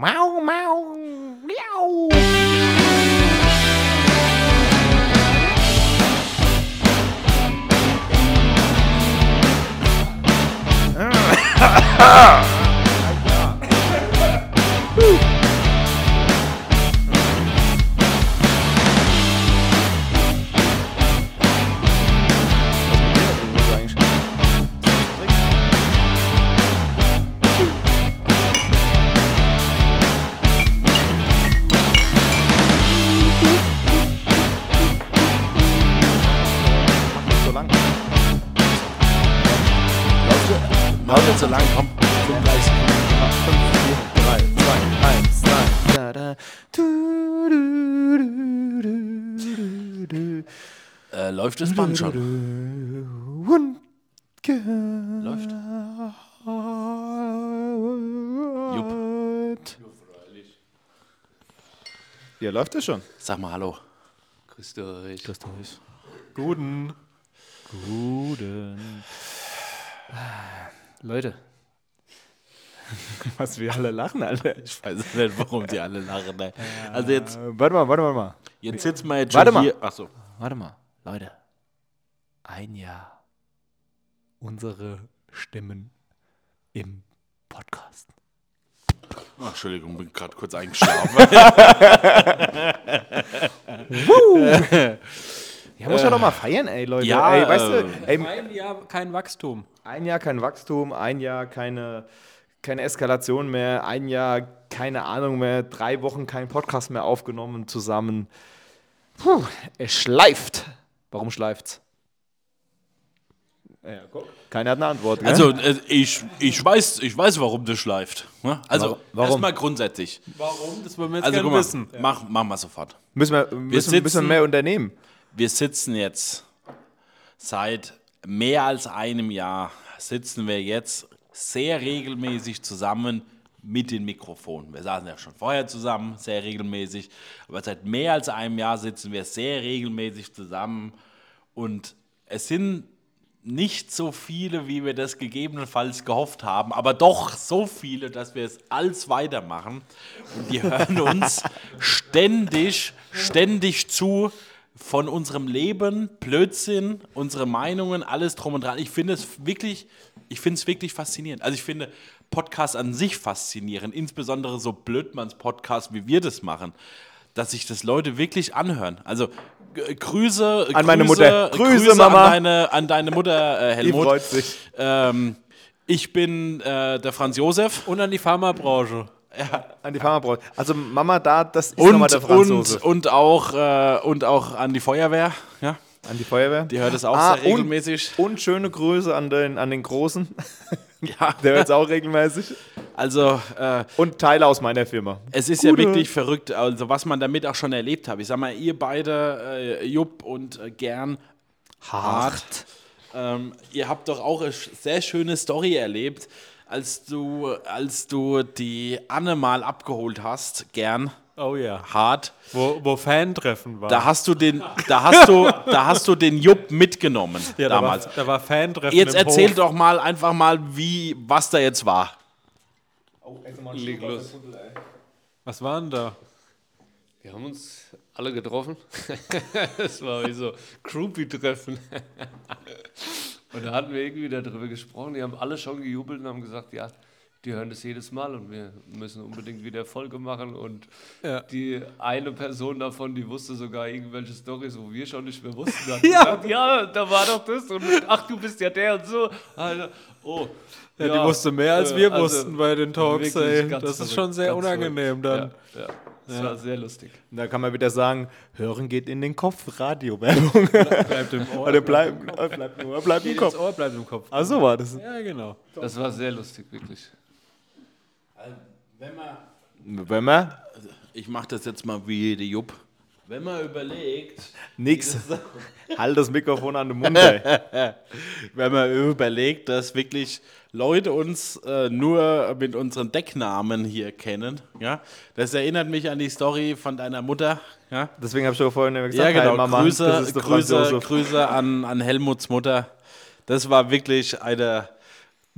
Meow, meow, meow. Ah. Läuft das Band schon? Läuft. Jupp. Ja, läuft es schon. Sag mal Hallo. Grüßt euch. Guten. Guten. Leute, Was wir alle lachen, Alter. Ich weiß nicht, warum die alle lachen. Also jetzt, warte mal, warte mal, warte mal. jetzt sitzen wir jetzt Warte schon mal. hier. Achso. Warte mal, Leute. Ein Jahr. Unsere Stimmen im Podcast. Oh, Entschuldigung, bin gerade kurz eingeschlafen. Ja, muss ja doch mal feiern, ey, Leute. Ja, ey, weißt äh, du, ey, ein Jahr kein Wachstum. ein Jahr kein Wachstum, ein Jahr keine, keine Eskalation mehr, ein Jahr keine Ahnung mehr, drei Wochen kein Podcast mehr aufgenommen zusammen. Puh, es schleift. Warum schleift's? Ja, guck. Keiner hat eine Antwort. Gell? Also, äh, ich, ich, weiß, ich weiß, warum das schleift. ne? Also, Warum? erstmal grundsätzlich. Warum? Das wollen wir jetzt Also, gerne mal, wissen. mach, mach mal sofort. müssen wir, müssen, müssen wir sitzen- mehr unternehmen. Wir sitzen jetzt seit mehr als einem Jahr, sitzen wir jetzt sehr regelmäßig zusammen mit den Mikrofonen. Wir saßen ja schon vorher zusammen, sehr regelmäßig, aber seit mehr als einem Jahr sitzen wir sehr regelmäßig zusammen und es sind nicht so viele, wie wir das gegebenenfalls gehofft haben, aber doch so viele, dass wir es als weitermachen. Und die hören uns ständig, ständig zu von unserem Leben, Blödsinn, unsere Meinungen, alles drum und dran. Ich finde es wirklich, ich finde es wirklich faszinierend. Also ich finde Podcasts an sich faszinierend, insbesondere so Blödmanns Podcast, wie wir das machen, dass sich das Leute wirklich anhören. Also g- Grüße An meine Grüße, Mutter. Grüße, Mama. An deine, an deine Mutter äh, Die Helmut. freut sich. Ähm, ich bin äh, der Franz Josef. Und an die Pharmabranche. An die Pharmabraut. Also Mama da, das ist nochmal Und, der und, Franzose. und, auch, äh, und auch an die Feuerwehr. Ja, an die Feuerwehr. die hört es auch Ah, sehr regelmäßig. Und, und schöne Grüße an den, an den Großen. Ja, Der hört es auch regelmäßig. also äh, Und Teile aus meiner Firma. es ist Gute. ja wirklich verrückt, also was man damit auch schon erlebt hat. Ich sag mal, ihr beide, äh, Jupp und äh, Gern, hart. Ähm, ihr habt doch auch eine sehr schöne Story erlebt, als du, als du die Anne mal abgeholt hast, Gern, Oh ja. hart. Wo, wo Fan-Treffen war. Da hast du den, da hast du, da hast du den Jupp mitgenommen ja, damals. Da war, da war Fan-Treffen Jetzt im erzähl Hof. doch mal einfach mal, wie, was da jetzt war. Leg los. Was war denn da? Wir haben uns alle getroffen. Es war wie so Groupie-Treffen. Und da hatten wir irgendwie darüber gesprochen. Die haben alle schon gejubelt und haben gesagt, ja, die hören das jedes Mal und wir müssen unbedingt wieder Folge machen. Und Ja. die eine Person davon, die wusste sogar irgendwelche Stories, wo wir schon nicht mehr wussten. Hat Ja. gesagt, ja, da war doch das und ach, du bist ja der und so. Also, oh. Ja, die wusste mehr als wir also wussten bei den Talks, ey. Das ist verrückt, schon sehr unangenehm verrückt. dann. Ja, ja. Das war sehr lustig. Da kann man wieder sagen, hören geht in den Kopf, Radiowerbung. Bleibt im Ohr. Oder bleibt, äh, bleibt nur, bleibt im Geht ins Kopf. Ohr, bleibt im Kopf. Ach so war das. Ja, genau. Das war sehr lustig, wirklich. Wenn man, Wenn man ich mache das jetzt mal wie der Jupp. Wenn man überlegt, nix, halt das Mikrofon an den Mund, ey. wenn man überlegt, dass wirklich Leute uns äh, nur mit unseren Decknamen hier kennen, ja, das erinnert mich an die Story von deiner Mutter, ja. Deswegen habe ich doch vorhin gesagt, Ja, genau. hey, Mama, Grüße, Grüße. Grüße an, an Helmuts Mutter. Das war wirklich eine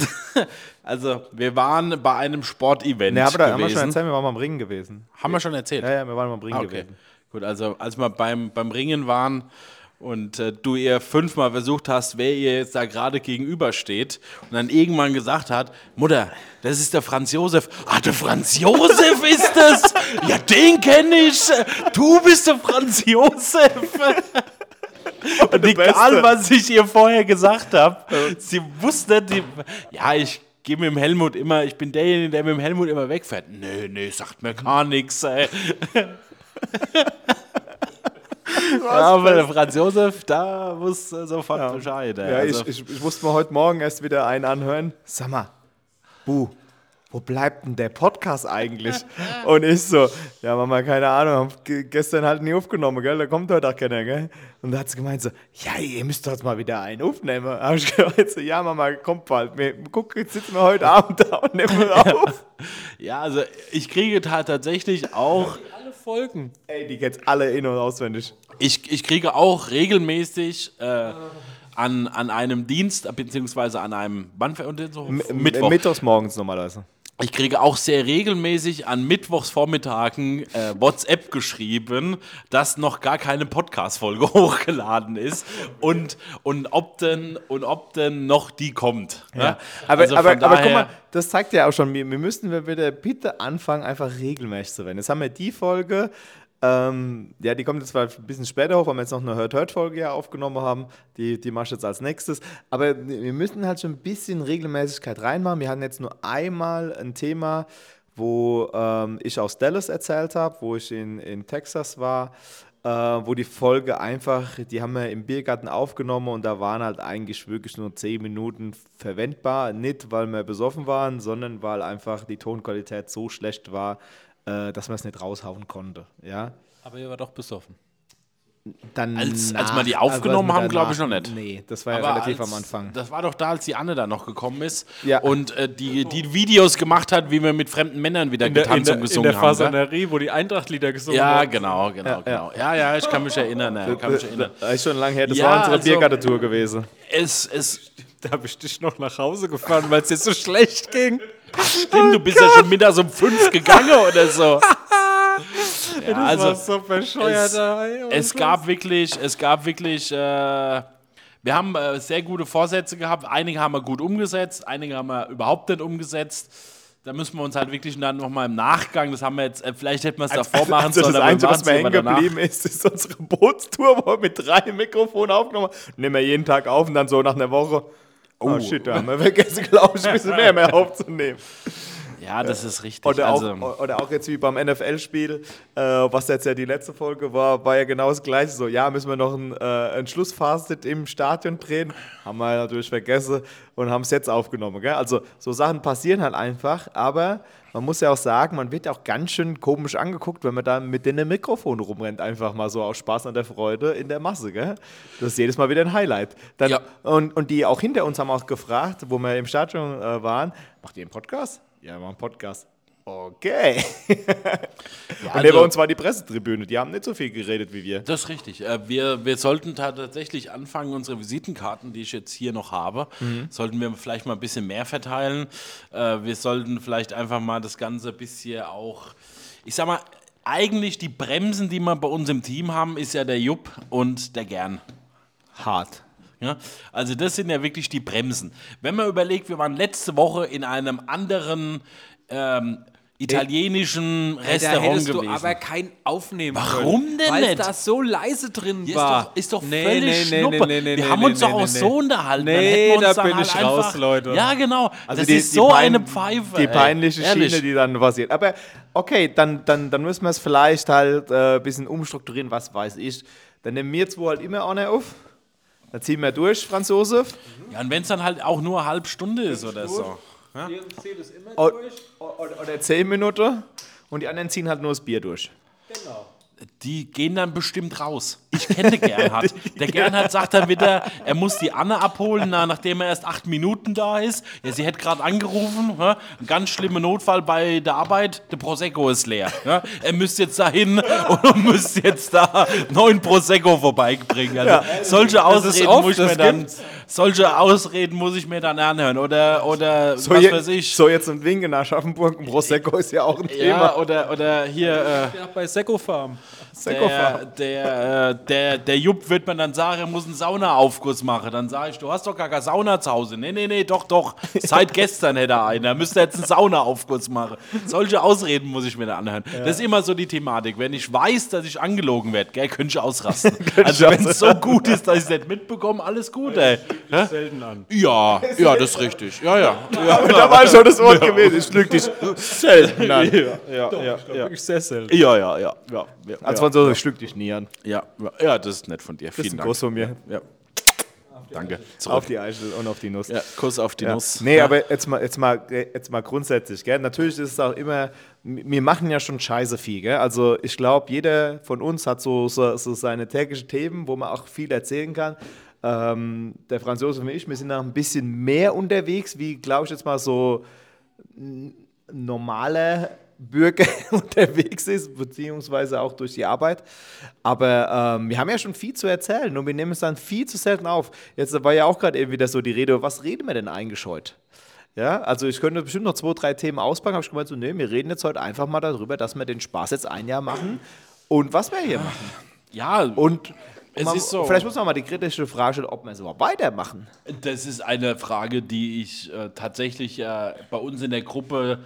Also, wir waren bei einem Sportevent Ne, aber da haben wir gewesen. schon erzählt, wir waren mal am Ringen gewesen. haben wir schon erzählt? Ja, ja, wir waren mal am Ringen Ah, okay. gewesen. Gut, also als wir beim, beim Ringen waren und äh, du ihr fünfmal versucht hast, wer ihr jetzt da gerade gegenübersteht und dann irgendwann gesagt hat, Mutter, das ist der Franz Josef. Ah, der Franz Josef ist es! Ja, den kenne ich! Du bist der Franz Josef! Und egal, was ich ihr vorher gesagt habe, sie wusste, die, ja, ich gehe mit dem Helmut immer, ich bin derjenige, der mit dem Helmut immer wegfährt. Nee, nee, sagt mir gar nichts, ey. Ja, aber der Franz Josef, da wusste sofort Bescheid. Ey. Ja, also, ich, ich, ich musste mir heute Morgen erst wieder einen anhören. Sag mal, Bu, wo bleibt denn der Podcast eigentlich? Und ich so, ja Mama, keine Ahnung, hab ge- gestern halt nie aufgenommen, gell? Da kommt heute auch keiner, gell? Und da hat sie gemeint so, ja, ihr müsst doch jetzt mal wieder einen aufnehmen. Da hab ich gemeint so, ja Mama, kommt bald. Wir, guck, jetzt sitzen wir heute Abend da und nehmen auf. ja, also ich kriege ta- tatsächlich auch, Alle Folgen. Ey, die geht's alle in- und auswendig. ich, ich kriege auch regelmäßig äh, an, an einem Dienst, beziehungsweise an einem, wann ver- und so? Mittwoch. Mittwochs morgens normalerweise. Ich kriege auch sehr regelmäßig an Mittwochsvormittagen äh, WhatsApp geschrieben, dass noch gar keine Podcast-Folge hochgeladen ist und, und, ob denn, und ob denn noch die kommt. Ja. ne? Aber, Also aber, aber guck mal, das zeigt ja auch schon, wir, wir müssten wir bitte, bitte anfangen, einfach regelmäßig zu werden. Jetzt haben wir die Folge, ähm, ja, die kommt jetzt zwar ein bisschen später hoch, weil wir jetzt noch eine Hört-Hört-Folge ja aufgenommen haben. Die, die mache ich jetzt als nächstes. Aber wir müssen halt schon ein bisschen Regelmäßigkeit reinmachen. Wir hatten jetzt nur einmal ein Thema, wo ähm, ich aus Dallas erzählt habe, wo ich in, in Texas war, äh, wo die Folge einfach, die haben wir im Biergarten aufgenommen und da waren halt eigentlich wirklich nur 10 Minuten verwendbar. Nicht, weil wir besoffen waren, sondern weil einfach die Tonqualität so schlecht war, äh, dass man es nicht raushauen konnte. Ja? Aber ihr war doch besoffen. Dann Als- als wir die aufgenommen also haben, glaub ich noch nicht. Nee, das war ja Aber relativ als- am Anfang. Das war doch da, als die Anne da noch gekommen ist Ja. und äh, die, die Videos gemacht hat, wie wir mit fremden Männern wieder In der, in getanzt der, und in gesungen der haben. gell? Fasanerie, wo die Eintracht-Lieder gesungen Ja, haben. genau, genau, genau. Ja, ja, ich kann mich erinnern. Ja, kann mich erinnern. Das ist schon lange her, das Ja, war unsere also- Biergartentour gewesen. Es, es Da habe ich dich noch nach Hause gefahren, weil es dir so schlecht ging. Stimmt, du bist ja schon mittags um fünf gegangen oder so. Ja, Das also, so bescheuert. es- es gab wirklich, es gab wirklich, äh, wir haben äh, sehr gute Vorsätze gehabt. Einige haben wir gut umgesetzt, einige haben wir überhaupt nicht umgesetzt. Da müssen wir uns halt wirklich dann nochmal im Nachgang, das haben wir jetzt, äh, vielleicht hätten wir es davor machen also sollen, das Einzige, was mir hängen geblieben ist, ist unsere Bootstour, wo wir mit drei Mikrofonen aufgenommen haben. Nehmen wir jeden Tag auf und dann so nach einer Woche. Oh, shit, da haben wir vergessen, glaube ich, ein bisschen mehr, mehr aufzunehmen. Ja, das ist richtig. Oder, also, auch, oder auch jetzt wie beim NFL-Spiel, äh, was jetzt ja die letzte Folge war, war ja genau das gleiche. So, ja, müssen wir noch ein, äh, ein Schlussfazit im Stadion drehen. Haben wir natürlich vergessen und haben es jetzt aufgenommen. Gell? Also so Sachen passieren halt einfach, aber man muss ja auch sagen, man wird auch ganz schön komisch angeguckt, wenn man da mit dem Mikrofon rumrennt, einfach mal so aus Spaß an der Freude in der Masse. Gell? Das ist jedes Mal wieder ein Highlight. Dann, Ja. und, und die auch hinter uns haben auch gefragt, wo wir im Stadion äh, waren, macht ihr einen Podcast? Ja, wir machen einen Podcast. Okay. ja, Und neben also- uns war die Pressetribüne, die haben nicht so viel geredet wie wir. Das ist richtig. Äh, Wir, wir sollten ta- tatsächlich anfangen, unsere Visitenkarten, die ich jetzt hier noch habe, Mhm. sollten wir vielleicht mal ein bisschen mehr verteilen. Äh, Wir sollten vielleicht einfach mal das Ganze ein bisschen auch, ich sag mal, eigentlich die Bremsen, die wir bei uns im Team haben, ist ja der Jupp und der Gern. Hart. Ja, also das sind ja wirklich die Bremsen. Wenn man überlegt, wir waren letzte Woche in einem anderen ähm, italienischen Da Restaurant hättest gewesen. du aber kein aufnehmen Warum können, denn weil nicht? da so leise drin Ja, war. Ist doch, ist doch Nee, völlig nee, Schnuppe. nee, nee, wir haben uns doch auch so unterhalten. Dann Nee, hätten wir uns da bin halt ich einfach, raus, Leute. Ja, genau. Also das die- ist die so pein- eine Pfeife. Die ey. peinliche Ehrlich. Schiene, die dann passiert. Aber okay, dann, dann, dann müssen wir es vielleicht halt äh, ein bisschen umstrukturieren, was weiß ich. Dann nehmen wir zwei halt immer einer auf. Dann ziehen wir durch, Franz Josef. Ja, und wenn es dann halt auch nur eine halbe Stunde ist oder so. O- o- Oder zehn Minuten. Und die anderen ziehen halt nur das Bier durch. Die gehen dann bestimmt raus. Ich kenne Gernhard. Der Gernhard sagt dann wieder, er muss die Anne abholen, na, nachdem er erst acht Minuten da ist. Ja, sie hätte gerade angerufen. Ja, ein ganz schlimmer Notfall bei der Arbeit. Der Prosecco ist leer. Ja, er müsste jetzt dahin und müsste jetzt da neun Prosecco vorbeibringen. Also solche ist Ausreden oft, muss ich mir dann, gibt's. solche Ausreden muss ich mir dann anhören. Oder, oder So, was je, weiß ich. so jetzt ein Wink in Aschaffenburg und Prosecco ist ja auch ein Thema. ja, oder, oder hier. Äh, Ja, bei Seco Farm. Der, der, äh, der, der Jupp wird man dann sagen, er muss einen Saunaaufguss machen. Dann sage ich, du hast doch gar keine Sauna zu Hause. Nee, nee, nee, doch, doch. Seit gestern hätte er einen. Da müsste er jetzt einen Saunaaufguss machen. Solche Ausreden muss ich mir da anhören. Das ist immer so die Thematik. Wenn ich weiß, dass ich angelogen werde, gell, könnte ich ausrasten. also wenn es so gut ist, dass ich es nicht mitbekomme, alles gut, ey. Hä? Selten an. Ja, ja, das ist richtig. Ja, ja. ja. Aber da war schon das Wort gewesen. Ich lüge dich selten an. Ja, ja, ja, ja. Wirklich sehr selten. Ja, ja, ja, ja, ja, Als Franzose, ich lüge dich nie an. ja, ja, ja, das ist nett von dir. Das ist Vielen ein Dank. Kuss von mir. Ja. Danke. Auf Zurück. die Eichel und auf die Nuss. Ja, Kuss auf die Ja. Nuss. Nee, ja. aber jetzt mal, jetzt, mal, jetzt mal grundsätzlich, gell? Natürlich ist es auch immer, wir machen ja schon scheiße viel, gell? Also ich glaube, jeder von uns hat so, so, so seine täglichen Themen, wo man auch viel erzählen kann. Ähm, der Franz Josef und ich, wir sind auch ein bisschen mehr unterwegs, wie, glaube ich, jetzt mal so normale Bürger unterwegs ist, beziehungsweise auch durch die Arbeit. Aber ähm, wir haben ja schon viel zu erzählen und wir nehmen es dann viel zu selten auf. Jetzt war ja auch gerade eben wieder so die Rede, was reden wir denn eigentlich heute? Ja, also ich könnte bestimmt noch zwei, drei Themen auspacken, habe ich gemeint, so, nee, wir reden jetzt heute einfach mal darüber, dass wir den Spaß jetzt ein Jahr machen und was wir hier machen. ja, Und Es man, ist so. vielleicht muss man mal die kritische Frage stellen, ob wir es überhaupt weitermachen. das ist eine Frage, die ich äh, tatsächlich äh, bei uns in der Gruppe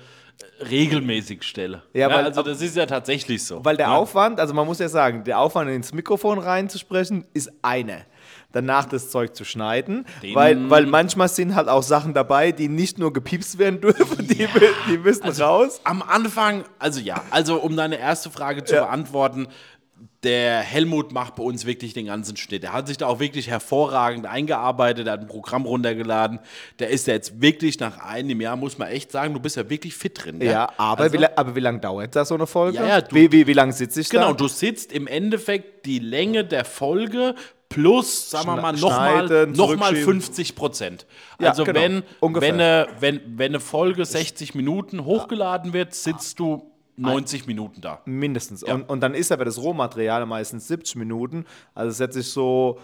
regelmäßig stelle. Ja, weil- also das ist ja tatsächlich so. Weil der ja. Aufwand, also man muss ja sagen, der Aufwand ins Mikrofon reinzusprechen, ist eine. Danach das Zeug zu schneiden, Den- weil, weil manchmal sind halt auch Sachen dabei, die nicht nur gepiepst werden dürfen, die, die müssen Also raus. Am Anfang, also ja, also um deine erste Frage zu Ja. beantworten, der Helmut macht bei uns wirklich den ganzen Schnitt. Er hat sich da auch wirklich hervorragend eingearbeitet, er hat ein Programm runtergeladen. Der ist ja jetzt wirklich nach einem Jahr, muss man echt sagen, du bist ja wirklich fit drin. gell? Ja, aber, Also- wie, aber wie lange dauert da so eine Folge? Ja, ja, du- wie wie, wie lange sitze ich Genau, da? du sitzt im Endeffekt die Länge der Folge plus, sagen wir mal, nochmal noch mal zurückschieben. 50 Prozent. Ja, Also genau, wenn, ungefähr. wenn, eine, wenn, wenn eine Folge 60 Minuten hochgeladen wird, sitzt du 90 Minuten da. Mindestens. Und, und dann ist aber das Rohmaterial meistens 70 Minuten. Also setze ich so,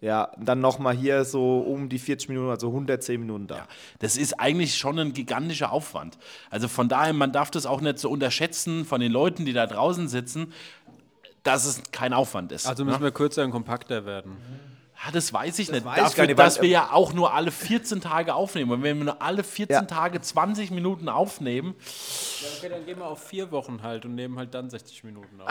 ja, dann nochmal hier so um die 40 Minuten, also 110 Minuten da. Das ist eigentlich schon ein gigantischer Aufwand. Also von daher, man darf das auch nicht so unterschätzen von den Leuten, die da draußen sitzen, dass es kein Aufwand ist. Also ne? müssen wir kürzer und kompakter werden. Ja, das weiß ich nicht. weiß ich Dafür, gar nicht, weil- dass wir ja auch nur alle 14 Tage aufnehmen. Und wenn wir nur alle 14 Ja. Tage 20 Minuten aufnehmen, Okay, dann gehen wir auf vier Wochen halt und nehmen halt dann 60 Minuten auf.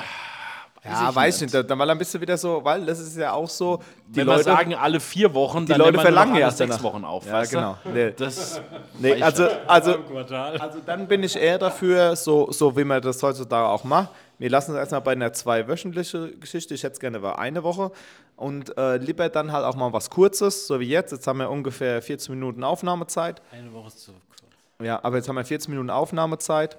Ja, ich weiß ich nicht. nicht. Dann, weil dann bist du wieder so, weil das ist ja auch so, die wenn Leute, wir sagen alle vier Wochen, die dann Leute nur noch verlangen ja sechs danach. Wochen auf. Ja, genau. Nee. Das, Nee, also, also, Quartal. also dann bin ich eher dafür, so, so wie man das heutzutage auch macht. Wir lassen es erstmal bei einer zweiwöchentlichen Geschichte. Ich hätte es gerne bei eine Woche. Und äh, lieber dann halt auch mal was Kurzes, so wie jetzt. Jetzt haben wir ungefähr 14 Minuten Aufnahmezeit. Eine Woche ist zu kurz. Ja, aber jetzt haben wir 14 Minuten Aufnahmezeit.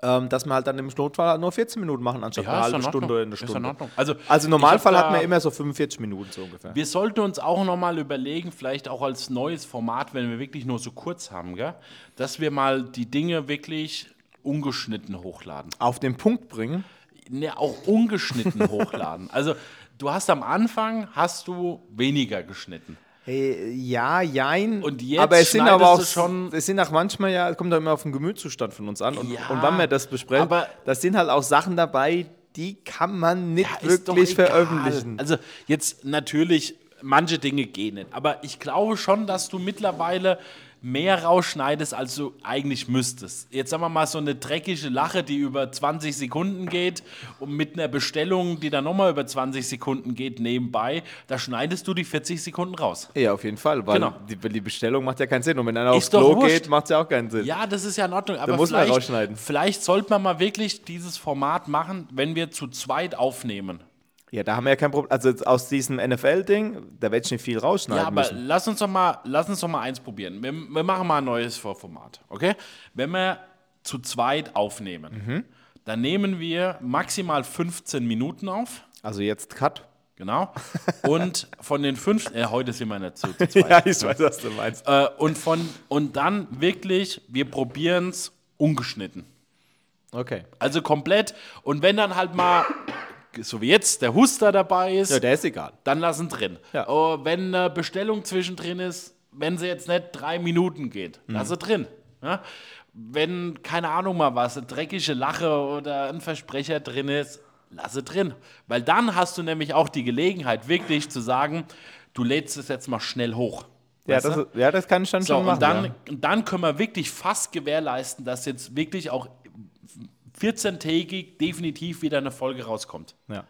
Ähm, dass wir halt dann im Notfall halt nur 14 Minuten machen, anstatt Ja, eine halbe. Stunde oder eine Stunde. Also, Also im Normalfall hat man immer so 45 Minuten so ungefähr. Wir sollten uns auch nochmal überlegen, vielleicht auch als neues Format, wenn wir wirklich nur so kurz haben, gell? dass wir mal die Dinge wirklich ungeschnitten hochladen. Auf den Punkt bringen. Ne, auch ungeschnitten hochladen. Also du hast am Anfang hast du weniger geschnitten. Hey, ja, jein. Und jetzt aber es sind aber auch schon- Es sind auch manchmal ja, es kommt doch immer auf den Gemütszustand von uns an. Und, Ja, und wann wir das besprechen, aber- da sind halt auch Sachen dabei, die kann man nicht Ja, wirklich veröffentlichen. Also jetzt natürlich, manche Dinge gehen nicht. Aber ich glaube schon, dass du mittlerweile mehr rausschneidest, als du eigentlich müsstest. Jetzt sagen wir mal so eine dreckige Lache, die über 20 Sekunden geht und mit einer Bestellung, die dann nochmal über 20 Sekunden geht, nebenbei, da schneidest du die 40 Sekunden raus. Ja, auf jeden Fall, weil Genau. die, die Bestellung macht ja keinen Sinn. Und wenn einer aufs Ist Klo wurscht. geht, macht es ja auch keinen Sinn. Ja, das ist ja in Ordnung. Aber muss man vielleicht, rausschneiden. vielleicht sollte man mal wirklich dieses Format machen, wenn wir zu zweit aufnehmen. Ja, da haben wir ja kein Problem. Also aus diesem NFL-Ding, da werde ich nicht viel rausschneiden Ja, aber müssen. lass uns doch mal, lass uns doch mal eins probieren. Wir, wir machen mal ein neues Format, okay? Wenn wir zu zweit aufnehmen, Mhm. dann nehmen wir maximal 15 Minuten auf, Also jetzt Cut. genau. Und von den fünf, äh, heute sind wir nicht zu, zu zweit. Ja, ich weiß, was du meinst. äh, und, von, und dann wirklich, wir probieren es ungeschnitten. Okay. Also komplett. Und wenn dann halt mal so wie jetzt, der Huster dabei ist, Ja, der ist egal. dann lassen drin. Ja. Oh, wenn eine Bestellung zwischendrin ist, wenn sie jetzt nicht drei Minuten geht, Mhm. lasse drin. Ja? Wenn, keine Ahnung mal was, eine dreckige Lache oder ein Versprecher drin ist, lasse drin. Weil dann hast du nämlich auch die Gelegenheit, wirklich zu sagen, du lädst es jetzt mal schnell hoch. Ja das, ja, das kann ich dann So, schon machen. und dann, ja. dann können wir wirklich fast gewährleisten, dass jetzt wirklich auch 14-tägig definitiv wieder eine Folge rauskommt. Ja.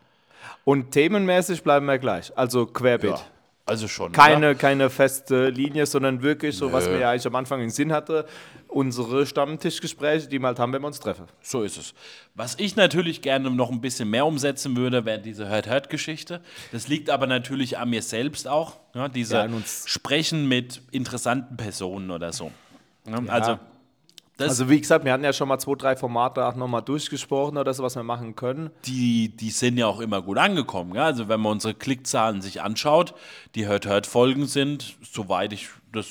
Und themenmäßig bleiben wir gleich. Also querbeet. Ja, also schon. Keine, oder? keine feste Linie, sondern wirklich so, was wir ja eigentlich am Anfang im Sinn hatte, unsere Stammtischgespräche, die wir halt haben, wenn wir uns treffen. So ist es. Was ich natürlich gerne noch ein bisschen mehr umsetzen würde, wäre diese Hört-Hört-Geschichte. Das liegt aber natürlich an mir selbst auch. Ja, diese Ja. Sprechen mit interessanten Personen oder so. Ja, Also, das, Also wie gesagt, wir hatten ja schon mal zwei, drei Formate auch nochmal durchgesprochen oder so, was wir machen können. die, die sind ja auch immer gut angekommen. Ja? Also, wenn man unsere Klickzahlen sich anschaut, die Hört-Hört-Folgen sind, soweit ich das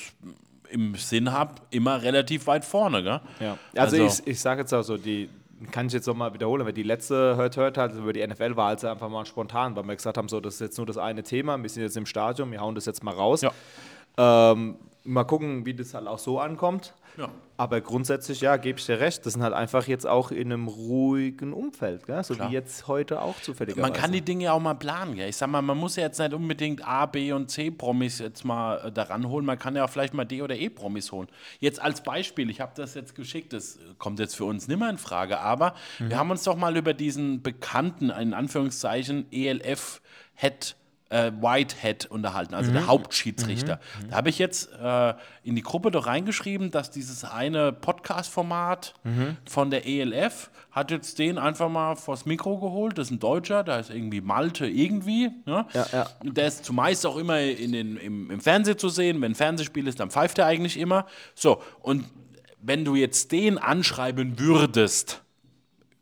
im Sinn habe, immer relativ weit vorne. Gell? Ja. Also, Also- ich, ich sage jetzt auch so, die kann ich jetzt nochmal wiederholen, weil die letzte hört hört halt über die NFL war halt einfach mal spontan, weil wir gesagt haben, so das ist jetzt nur das eine Thema, wir sind jetzt im Stadion, wir hauen das jetzt mal raus. Ja. Ähm, mal gucken, wie das halt auch so ankommt. Ja. Aber grundsätzlich, ja, gebe ich dir recht. Das sind halt einfach jetzt auch in einem ruhigen Umfeld, gell? so Klar. wie jetzt heute auch zufälligerweise. Man kann die Dinge auch mal planen. Gell? Ich sag mal, man muss ja jetzt nicht unbedingt A, B und C Promis jetzt mal äh, daran holen. Man kann ja auch vielleicht mal D oder E Promis holen. Jetzt als Beispiel, ich habe das jetzt geschickt, das kommt jetzt für uns nimmer in Frage, aber wir haben uns doch mal über diesen bekannten, in Anführungszeichen, ELF Head äh, Whitehead unterhalten, also der Hauptschiedsrichter. Da habe ich jetzt äh, in die Gruppe doch reingeschrieben, dass dieses eine Podcast-Format von der ELF hat jetzt den einfach mal vors Mikro geholt. Das ist ein Deutscher, da ist irgendwie Malte irgendwie. Ne? Ja, ja. Der ist zumeist auch immer in den, im, im Fernsehen zu sehen. Wenn ein Fernsehspiel ist, dann pfeift er eigentlich immer. So, und wenn du jetzt den anschreiben würdest,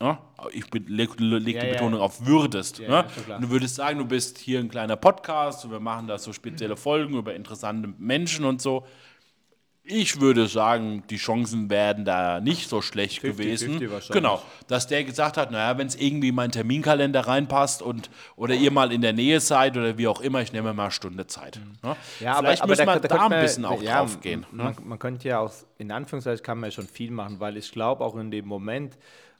ja, ich be- leg, die ja. Betonung auf würdest. Ja, ne? ja, du würdest sagen, du bist hier ein kleiner Podcast und wir machen da so spezielle Folgen über interessante Menschen und so. Ich würde sagen, die Chancen werden da nicht so schlecht 50-50 gewesen. wahrscheinlich. Genau, dass der gesagt hat, naja, wenn es irgendwie in meinen Terminkalender reinpasst und oder ihr mal in der Nähe seid oder wie auch immer, ich nehme mal eine Stunde Zeit. Ne? Vielleicht müssen wir da, könnte ein man- bisschen auch ja, drauf gehen. Ne? Man, man könnte ja auch, in Anführungszeichen kann man ja schon viel machen, weil ich glaube auch in dem Moment,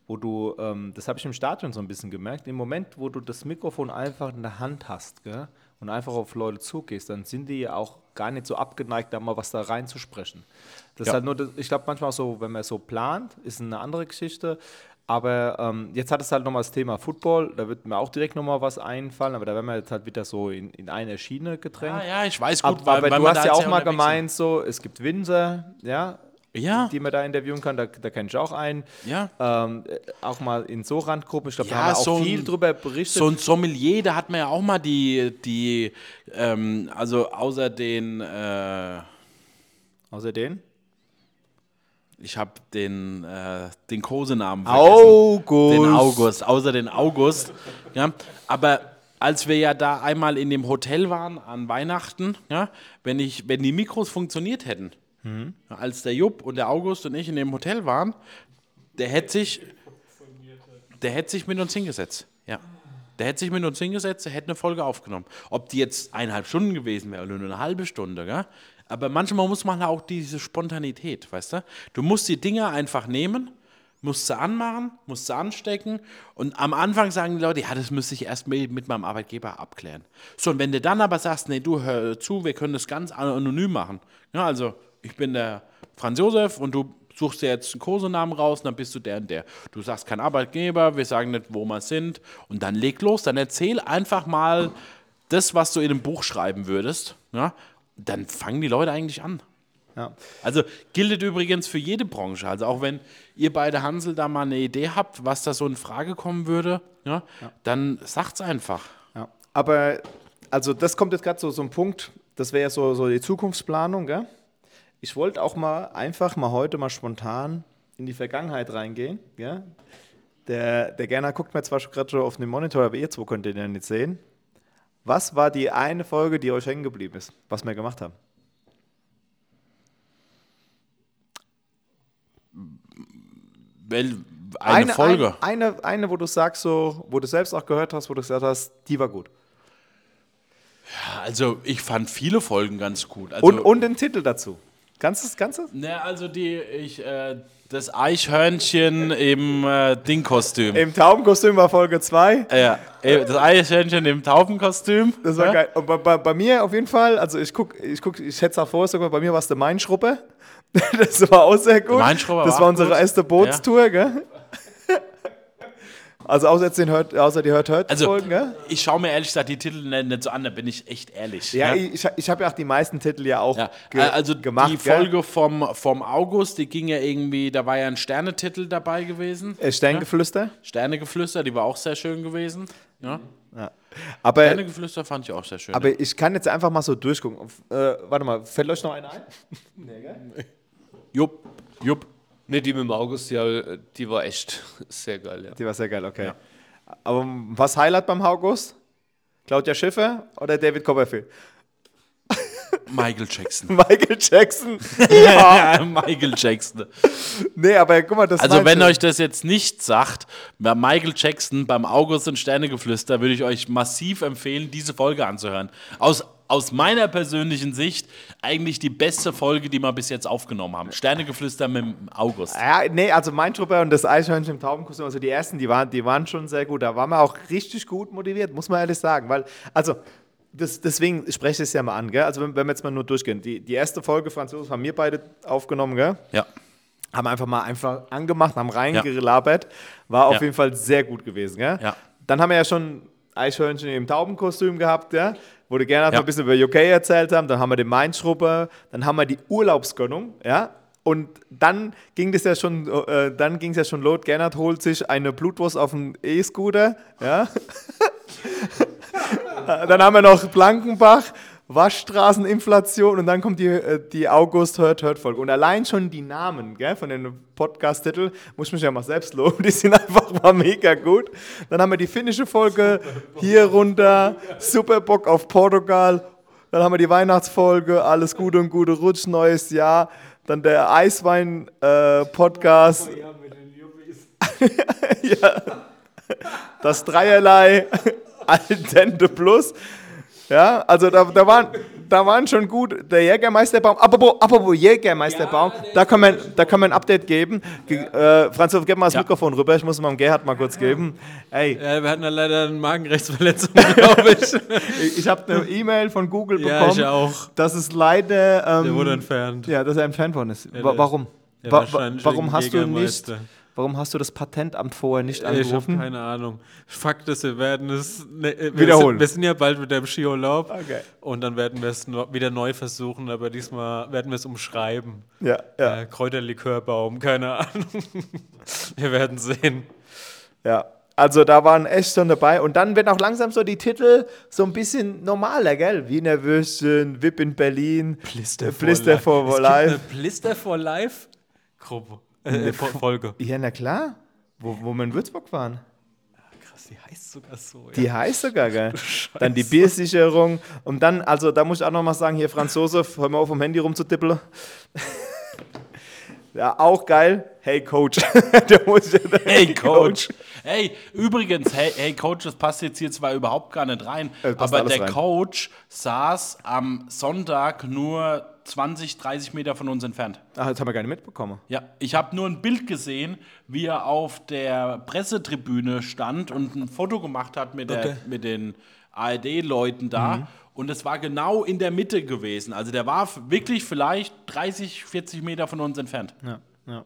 wo du, ähm, das habe ich im Stadion so ein bisschen gemerkt, im Moment, wo du das Mikrofon einfach in der Hand hast gell, und einfach auf Leute zugehst, dann sind die ja auch gar nicht so abgeneigt, da mal was da reinzusprechen. Das Ja. ist halt nur, ich glaube manchmal so, wenn man so plant, ist eine andere Geschichte. Aber ähm, jetzt hat es halt nochmal das Thema Football, da wird mir auch direkt nochmal was einfallen, aber da werden wir jetzt halt wieder so in, in eine Schiene gedrängt. Ah, ja, ich weiß gut, Aber, aber du man hast ja auch mal gemeint, so, es gibt Winzer, ja. Ja, die man da interviewen kann, da, da kenne ich auch einen. ja. Ähm, äh, auch mal in so Randgruppen, ich glaube, Ja, da haben wir auch so ein- viel drüber berichtet. So ein Sommelier, da hat man ja auch mal die, die ähm, also außer den, äh, Außer den? ich habe den, äh, den Kosenamen vergessen. August. Den August, außer den August. Ja, aber als wir ja da einmal in dem Hotel waren an Weihnachten, ja, wenn, ich, wenn die Mikros funktioniert hätten, ja, als der Jupp und der August und ich in dem Hotel waren, der hätte sich, der hätte sich mit uns hingesetzt. Ja. Der hätte sich mit uns hingesetzt, der hätte eine Folge aufgenommen. Ob die jetzt eineinhalb Stunden gewesen wäre oder nur eine halbe Stunde, gell? aber manchmal muss man auch diese Spontanität, weißt du? Du musst die Dinge einfach nehmen, musst sie anmachen, musst sie anstecken und am Anfang sagen die Leute, ja, das müsste ich erst mit, mit meinem Arbeitgeber abklären. So, und wenn du dann aber sagst, nee, du hör zu, wir können das ganz anonym machen. Ja, also, ich bin der Franz Josef und du suchst dir jetzt einen Kosenamen raus, dann bist du der und der. Du sagst kein Arbeitgeber, wir sagen nicht, wo wir sind und dann leg los, dann erzähl einfach mal das, was du in einem Buch schreiben würdest. Ja, dann fangen die Leute eigentlich an. Ja. Also gilt übrigens für jede Branche. Also auch wenn ihr beide Hansel da mal eine Idee habt, was da so in Frage kommen würde, ja, dann sagt's einfach. Ja. Aber, also das kommt jetzt gerade so, so ein Punkt, das wäre ja so, so die Zukunftsplanung, gell? Ich wollte auch mal einfach mal heute mal spontan in die Vergangenheit reingehen, gell? Der, der Gerner guckt mir zwar schon gerade schon auf den Monitor, aber ihr zwei könnt ihn ja nicht sehen. Was war die eine Folge, die euch hängen geblieben ist, was wir gemacht haben? Wel, eine, Folge. Eine, eine, eine, wo du sagst, so, wo du selbst auch gehört hast, wo du gesagt hast, die war gut. also ich fand viele Folgen ganz gut. Also, Und, und den Titel dazu. Ganzes, ganzes? Ne, also die, ich, äh, das Eichhörnchen im äh, Dingkostüm. Im Taubenkostüm war Folge 2. Ja, äh, das Eichhörnchen im Taubenkostüm. Das war ja? geil. Und bei, bei, bei mir auf jeden Fall, also ich guck, ich guck, ich schätze auch vor, sogar bei mir war es der Mainschruppe. Das war auch sehr gut. Mainschrubber das war war unsere gut. erste Bootstour, gell? Also außer, jetzt den Hört, außer die Hört Hört Also, Folgen, gell? ich schaue mir ehrlich gesagt die Titel nicht, nicht so an, da bin ich echt ehrlich. Ja, ich, ich habe ja auch die meisten Titel ja auch Ja, ge also gemacht. die gell? Folge vom, vom August, die ging ja irgendwie, da war ja ein Sternetitel dabei gewesen. Äh, Sterngeflüster. Sternegeflüster, die war auch sehr schön gewesen. Ja. Aber, Sternegeflüster fand ich auch sehr schön. aber ich kann jetzt einfach mal so durchgucken. Äh, warte mal, fällt euch noch einer ein? jupp, jupp. Ne, die mit dem August, ja, die war echt sehr geil, ja. Die war sehr geil, okay. Aber was Highlight beim August? Claudia Schiffer oder David Copperfield? Michael Jackson. Michael Jackson. Michael Jackson. Nee, aber guck mal, das Also wenn du. euch das jetzt nicht sagt, bei Michael Jackson beim August und Sternegeflüster würde ich euch massiv empfehlen, diese Folge anzuhören. Aus, aus meiner persönlichen Sicht eigentlich die beste Folge, die wir bis jetzt aufgenommen haben. Sternegeflüster mit August. Ja, nee, also mein Trupper und das Eichhörnchen im Taubenkostüm, also die ersten, die waren, die waren schon sehr gut. Da waren wir auch richtig gut motiviert, muss man ehrlich sagen. Weil, also, das, deswegen spreche ich es ja mal an, gell? Also, wenn, wenn wir jetzt mal nur durchgehen. Die, die erste Folge Französisch haben wir beide aufgenommen, gell? Ja. Haben einfach mal einfach angemacht, haben reingelabert. War auf Ja. jeden Fall sehr gut gewesen, gell? Ja. Dann haben wir ja schon Eichhörnchen im Taubenkostüm gehabt, ja? Wo die gerne Ja. ein bisschen über UK erzählt haben. Dann haben wir den Mainschrupper, dann haben wir die Urlaubsgönnung, ja? Und dann ging das ja schon, äh, dann ging es ja schon los. Gernot holt sich eine Blutwurst auf dem E-Scooter, ja? dann haben wir noch Blankenbach, Waschstraßeninflation und dann kommt die, äh, die August hört hört Folge. Und allein schon die Namen gell, von den Podcast-Titel, muss ich mich ja mal selbst loben, die sind einfach mal mega gut. Dann haben wir die finnische Folge hier runter, super Bock auf Portugal. Dann haben wir die Weihnachtsfolge, alles Gute und gute Rutsch, neues Jahr. Dann der Eiswein-Podcast. ja. Das Dreierlei, Altente Plus. Ja, also da, da, waren, da waren schon gut. Der Jägermeisterbaum, apropos, apropos Jägermeisterbaum, da, kann man, da kann man ein Update geben. Ge äh, Franz, gib mal das Ja. Mikrofon rüber, ich muss mal dem Gerhard mal kurz geben. Ey, Ja, wir hatten ja leider eine Magenrechtsverletzung, glaube ich. ich, ich habe eine E-Mail von Google ja, bekommen, ich auch. dass es leider... Ähm, Der wurde entfernt. Ja, dass er entfernt worden ist. Ja, warum? ja, Wa warum wegen hast du nicht... Warum hast du das Patentamt vorher nicht Ich habe angerufen? keine Ahnung. Fakt ist, wir werden es ne, wir Wiederholen. Sind, wir sind ja bald wieder im Skiurlaub. Okay. Und dann werden wir es wieder neu versuchen, aber diesmal werden wir es umschreiben. Ja, ja, Äh, Kräuterlikörbaum, keine Ahnung. wir werden sehen. ja. Also da waren echt schon dabei. Und dann werden auch langsam so die Titel so ein bisschen normaler, gell? Wiener Würstchen, VIP in Berlin, Blister Blister for Life. gibt eine Blister for Life Gruppe. Äh, Fo- Folge. Ja, na klar. Wo, wo wir in Würzburg waren. Krass, die heißt sogar so. Die heißt sogar, gell? Dann die Biersicherung. Und dann, also da muss ich auch noch mal sagen, hier Franz Josef, hör mal auf, vom Handy rumzutippeln. ja, auch geil. Hey Coach. Der muss ja- Hey Coach. Hey, übrigens, hey, hey Coach, das passt jetzt hier zwar überhaupt gar nicht rein, Äh, aber der rein. Coach saß am Sonntag nur 20, 30 Meter von uns entfernt. Ach, das haben wir gar nicht mitbekommen. Ja, ich habe nur ein Bild gesehen, wie er auf der Pressetribüne stand und ein Foto gemacht hat mit, der, Okay. mit den ARD-Leuten da. Mhm. Und es war genau in der Mitte gewesen. Also der war wirklich vielleicht 30, 40 Meter von uns entfernt. Ja, ja.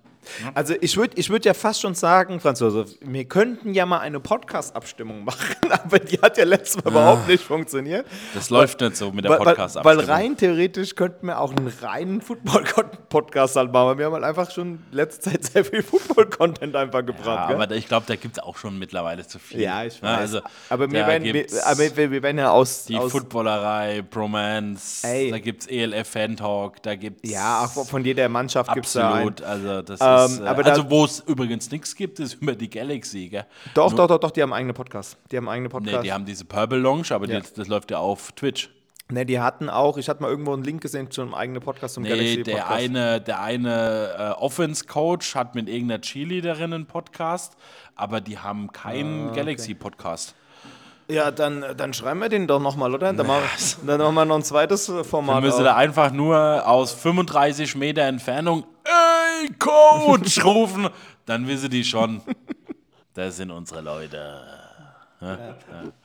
Also ich würde ich würd ja fast schon sagen, Franz Josef, wir könnten ja mal eine Podcast-Abstimmung machen, aber die hat ja letztes Mal überhaupt nicht funktioniert. Das läuft nicht so mit der Weil, weil, rein theoretisch könnten wir auch einen reinen Football-Podcast halt machen, weil wir haben halt einfach schon letzte Zeit sehr viel Football-Content einfach ja, gebracht. gell? aber ich glaube, da gibt es auch schon mittlerweile zu viel. ja, ich weiß. Ja, also, aber wir werden, wir, aber wir, werden ja aus... die aus Footballerei, Bromance, Ey. da gibt es ELF-Fan-Talk, da gibt es ja, auch von jeder Mannschaft gibt es da einen. Absolut, also das Ähm, ist, äh, aber also wo es übrigens nichts gibt, ist über die Galaxy, gell? Doch, doch, doch, doch, die haben einen eigenen Podcast. Die haben einen eigenen Nee, Podcast. die haben diese Purple Lounge, aber Ja. das, das läuft ja auf Twitch. Ne, die hatten auch, ich hatte mal irgendwo einen Link gesehen zu einem eigenen Podcast zum Nee, Galaxy der Podcast. eine, der eine äh, Offense-Coach hat mit irgendeiner Cheerleaderin einen Podcast, aber die haben Ah, keinen Galaxy-Podcast. Ja, dann, dann schreiben wir den doch nochmal, oder? Dann machen, dann machen wir noch ein zweites Dann Format. müssen auf. da einfach nur aus 35 Meter Entfernung Ey, Coach rufen, dann wissen die schon, das sind unsere Leute.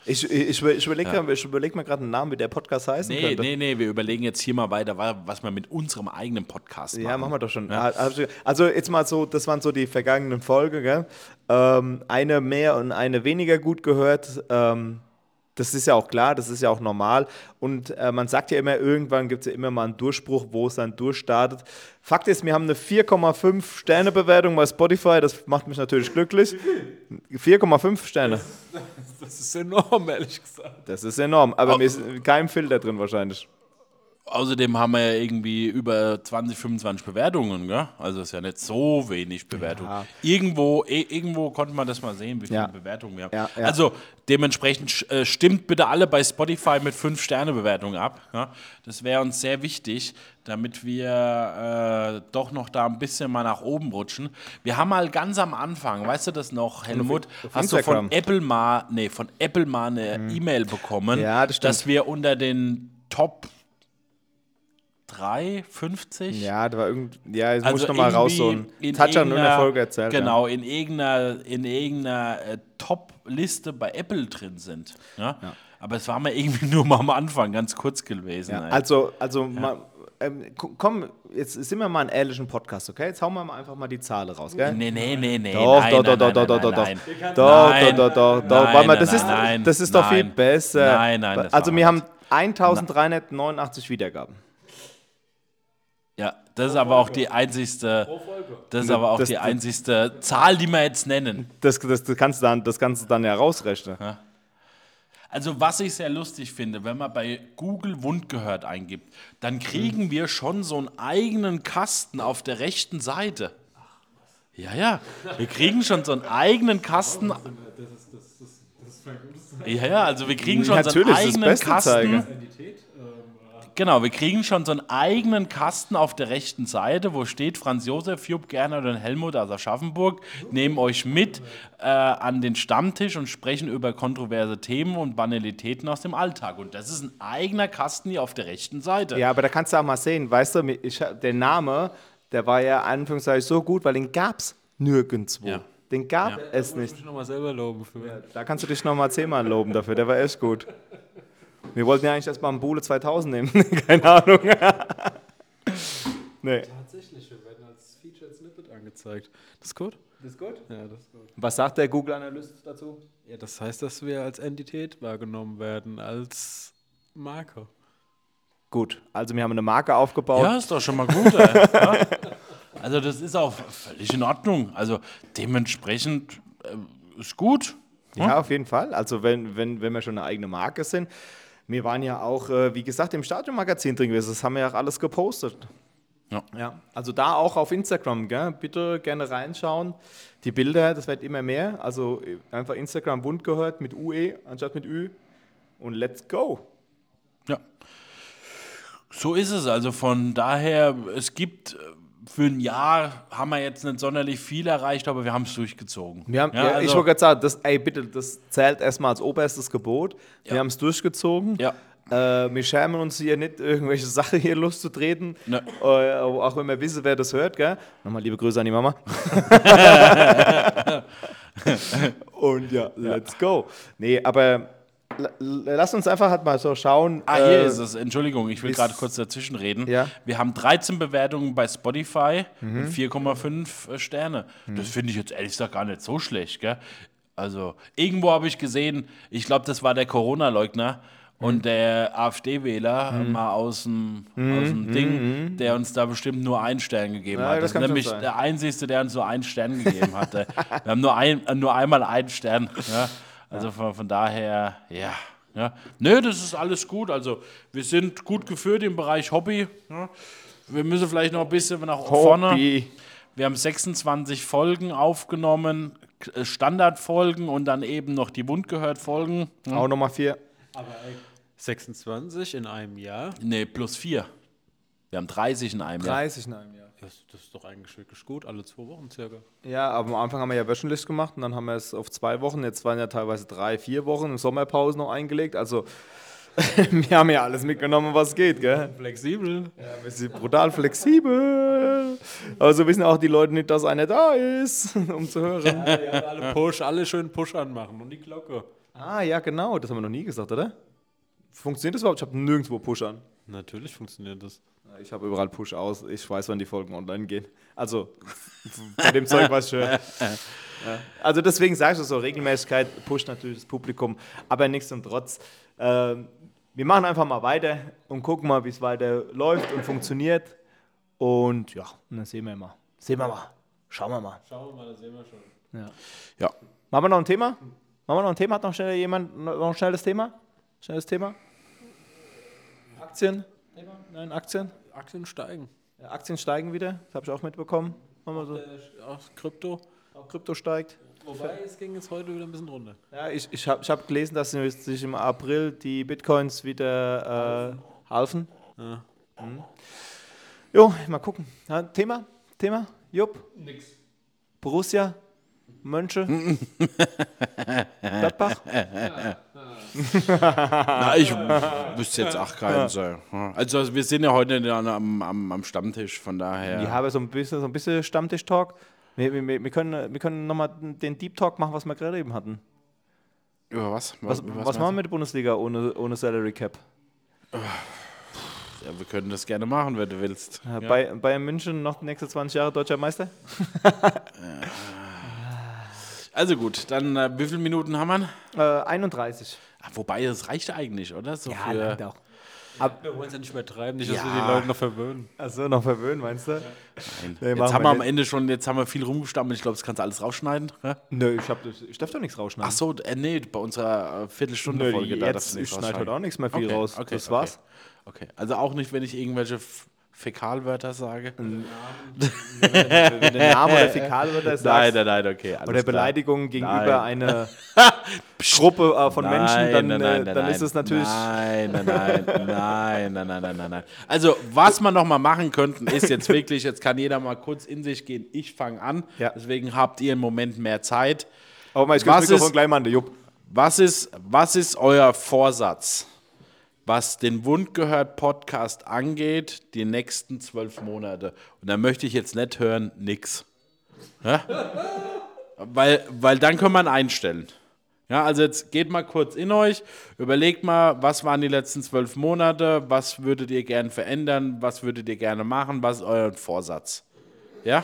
Ich, ich, ich überlege ich überleg mir gerade einen Namen, wie der Podcast heißen Nee, könnte. nee, nee, wir überlegen jetzt hier mal weiter, wa- was wir mit unserem eigenen Podcast machen. Ja, machen wir doch schon. Also, also jetzt mal so, das waren so die vergangenen Folgen, gell? Ähm, eine mehr und eine weniger gut gehört. Ähm, das ist ja auch klar, das ist ja auch normal. Und äh, man sagt ja immer, irgendwann gibt es ja immer mal einen Durchbruch, wo es dann durchstartet. Fakt ist, wir haben eine 4,5 Sterne Bewertung bei Spotify. Das macht mich natürlich glücklich. 4,5 Sterne. Das ist enorm, ehrlich gesagt. Das ist enorm. Aber Oh. mir ist kein Filter drin wahrscheinlich. Außerdem haben wir ja irgendwie über 20, 25 Bewertungen, gell? Also ist ja nicht so wenig Bewertung. Ja. Irgendwo, eh- irgendwo konnte man das mal sehen, wie viele Ja. Bewertungen wir haben. Ja. Also dementsprechend äh, stimmt bitte alle bei Spotify mit 5 Sterne Bewertung ab. Ja? Das wäre uns sehr wichtig, damit wir äh, doch noch da ein bisschen mal nach oben rutschen. Wir haben mal ganz am Anfang, weißt du das noch, Helmut, auf hast du Instagram. Mhm. von Apple mal, nee, von Apple mal eine E-Mail bekommen, das dass wir unter den Top 3, 50? Ja, da war irgend. Ja, jetzt muss Also ich nochmal irgendwie rausholen. in Touch an in der irgendeiner- Folge erzählt. ja. Genau, in irgendeiner, in irgendeiner äh, Top-Liste bei Apple drin sind. Ja? Aber es war mal irgendwie nur mal am Anfang ganz kurz gewesen. Ja, also, also mal, ähm, ko- komm, jetzt sind wir mal ein ehrlichen Podcast, okay? Jetzt hauen wir mal einfach mal die Zahlen raus, gell? nee, nee, nee, nee. Doch, nein, doch, nein, doch, nein, doch, doch, nein, doch, doch. nein. Doch, Nein. doch, doch, doch, doch. Mal, nein, das ist, nein, das ist doch viel nein. besser. Nein, nein, das Also, wir haben 1389 Wiedergaben. Ja, das ist aber auch die einzigste, das ist aber auch Das- die das- einzigste Zahl, die wir jetzt nennen. Das, das, das, kannst du dann, das kannst du dann ja rausrechnen. Also was ich sehr lustig finde, wenn man bei Google Wundgehört eingibt, dann kriegen wir schon so einen eigenen Kasten auf der rechten Seite. Ja, ja, wir kriegen schon so einen eigenen Kasten. Ja, ja, also wir kriegen schon so einen Natürlich, das ist das eigenen Kasten. Zeiger. Genau, wir kriegen schon so einen eigenen Kasten auf der rechten Seite, wo steht Franz Josef, Jupp Gernot und Helmut aus Aschaffenburg nehmen euch mit äh, an den Stammtisch und sprechen über kontroverse Themen und Banalitäten aus dem Alltag. Und das ist ein eigener Kasten hier auf der rechten Seite. Ja, aber da kannst du auch mal sehen, weißt du, ich, der Name, der war ja Anführungszeichen so gut, weil den gab es nirgendwo. Ja. Den gab Ja. es Ich nicht. muss nochmal selber loben für. Da kannst du dich nochmal zehnmal loben dafür, der war echt gut. Wir wollten ja eigentlich erst mal einen Bule 2000 nehmen, keine Ahnung. nee. Tatsächlich, wir werden als Featured Snippet angezeigt. Das ist gut? Das ist gut. Ja, das ist gut. Was sagt der Google-Analyst dazu? Ja, das heißt, dass wir als Entität wahrgenommen werden, als Marke. Gut, also wir haben eine Marke aufgebaut. Ja, ist doch schon mal gut. Ey. Ja? Also das ist auch völlig in Ordnung. Also dementsprechend äh, ist gut. Ja, auf jeden Fall. Also wenn, wenn, wenn wir schon eine eigene Marke sind. Wir waren ja auch, äh, wie gesagt, im Stadionmagazin drin gewesen. Das haben wir ja auch alles gepostet. Ja. Ja, also da auch auf Instagram, gell? bitte gerne reinschauen. Die Bilder, das wird immer mehr. Also äh, einfach Instagram bunt gehört mit UE anstatt mit Ü. Und let's go. Ja. So ist es. Also von daher, es gibt äh, für ein Jahr haben wir jetzt nicht sonderlich viel erreicht, aber wir haben es durchgezogen. Wir haben, ja, ja, ich also, wollte gerade sagen, das, ey, bitte, das zählt erstmal als oberstes Gebot. Wir Ja. haben es durchgezogen. Ja. Äh, wir schämen uns hier nicht, irgendwelche Sachen hier loszutreten. Ne. Äh, auch wenn wir wissen, wer das hört, gell? Nochmal liebe Grüße an die Mama. Und ja, let's go. Nee, aber lass uns einfach halt mal so schauen. Ah, hier äh, ist es. Entschuldigung, ich will gerade kurz dazwischen reden. Ja. Wir haben 13 Bewertungen bei Spotify Mhm. und 4,5 Sterne. Das finde ich jetzt ehrlich gesagt gar nicht so schlecht, gell? Also, irgendwo habe ich gesehen, ich glaube, das war der Corona-Leugner Mhm. und der AfD-Wähler mal aus dem, aus dem Ding, der uns da bestimmt nur einen Stern gegeben Mhm. Ja, hat. das Das ist nämlich der Einzige, der uns nur einen Stern gegeben hatte. Wir haben nur, ein, äh, nur einmal einen Stern. Ja? Also von, von daher, ja. Ja. Nö, das ist alles gut. Also wir sind gut geführt im Bereich Hobby. Ja. Wir müssen vielleicht noch ein bisschen nach vorne. Hobby. Wir haben 26 Folgen aufgenommen, äh, Standardfolgen und dann eben noch die Wundgehört-Folgen. Auch nochmal vier. Aber ey, 26 in einem Jahr. Nee, plus vier. Wir haben 30 in einem Jahr. 30 in einem Jahr. Das, das ist doch eigentlich wirklich gut, alle zwei Wochen circa. Ja, aber am Anfang haben wir ja wöchentlich gemacht und dann haben wir es auf zwei Wochen. Jetzt waren ja teilweise drei, vier Wochen, im Sommerpause noch eingelegt. Also wir haben ja alles mitgenommen, was geht, gell? Flexibel. Ja, wir sind brutal flexibel. Aber so wissen auch die Leute nicht, dass einer da ist, um zu hören. Ja, alle Push, alle schön Push anmachen und die Glocke. Ah, ja, genau. Das haben wir noch nie gesagt, oder? Funktioniert das überhaupt? Ich habe nirgendwo Push an. Natürlich funktioniert das. Ich habe überall Push aus. Ich weiß, wann die Folgen online gehen. Also, bei dem Zeug was schön. Ja. Also, deswegen sage ich das so: Regelmäßigkeit pusht natürlich das Publikum. Aber nichtsdestotrotz, äh, wir machen einfach mal weiter und gucken mal, wie es weiter läuft und funktioniert. Und ja, und dann sehen wir mal. Sehen wir mal. Schauen wir mal. Schauen wir mal, das sehen wir schon. Ja. Ja. Machen wir noch ein Thema? Machen wir noch ein Thema? Hat noch schnell jemand noch ein schnelles Thema? Schnelles Thema? Aktien? Nein, Aktien? Aktien steigen. Ja, Aktien steigen wieder, das habe ich auch mitbekommen. Wir so. Auch Krypto. Auch Krypto steigt. Wobei, es ging jetzt heute wieder ein bisschen runter. Ja, ich, ich habe ich hab gelesen, dass sich im April die Bitcoins wieder äh, halfen. Ja. Mhm. Jo, mal gucken. Ja, Thema? Thema? Jupp? Nix. Borussia? Mönche? Gladbach? Na, ich wüsste jetzt auch keinen. So. Also wir sind ja heute am, am, am Stammtisch, von daher. Die haben so ein bisschen, so ein bisschen Stammtisch-Talk. Wir, wir, wir können, wir können nochmal den Deep Talk machen, was wir gerade eben hatten. Über was? Was, was, meinst machen wir mit der Bundesliga ohne, ohne Salary Cap? Ja, wir können das gerne machen, wenn du willst. Ja. Bei, Bayern München noch die nächsten 20 Jahre deutscher Meister? Also gut, dann äh, wie viele Minuten haben wir? Äh, 31. Ach, wobei, das reicht eigentlich, oder? So für, langt auch. Wir wollen es ja nicht übertreiben, nicht, dass wir Ja. die Leute noch verwöhnen. Achso, noch verwöhnen, meinst du? Nein. Nee, jetzt haben wir wir am nicht. Ende schon, jetzt haben wir viel rumgestammelt. Ich glaube, das kannst du alles rausschneiden. Ja? Nö, ich, hab, ich darf doch nichts rausschneiden. Ach so, äh, nee, bei unserer äh, Viertelstunde Nö, Folge da jetzt, darfst du ich schneide heute auch nichts mehr viel Okay, raus. okay, das okay. war's. Okay, also auch nicht, wenn ich irgendwelche Fäkalwörter sage. Wenn der Name oder Fäkalwörter sagst. Nein, nein, nein, okay. Oder Beleidigung gegenüber einer Gruppe äh, von nein, Menschen, dann, nein, äh, nein, dann ist es natürlich. Nein, nein, nein, nein, nein, nein, nein, nein. Also, was man nochmal machen könnten, ist jetzt wirklich, jetzt kann jeder mal kurz in sich gehen. Ich fange an. Ja. Deswegen habt ihr im Moment mehr Zeit. Oh, Aber mal, ich gebe das Mikrofon gleich mal an der Jupp. Was ist, was ist euer Vorsatz? Was den Wundgehört Podcast angeht, die nächsten zwölf Monate? Und da möchte ich jetzt nicht hören, nix. Ja? Weil, weil dann kann man einstellen. Ja, also jetzt geht mal kurz in euch, überlegt mal, was waren die letzten zwölf Monate, was würdet ihr gerne verändern, was würdet ihr gerne machen, was ist euer Vorsatz? Ja?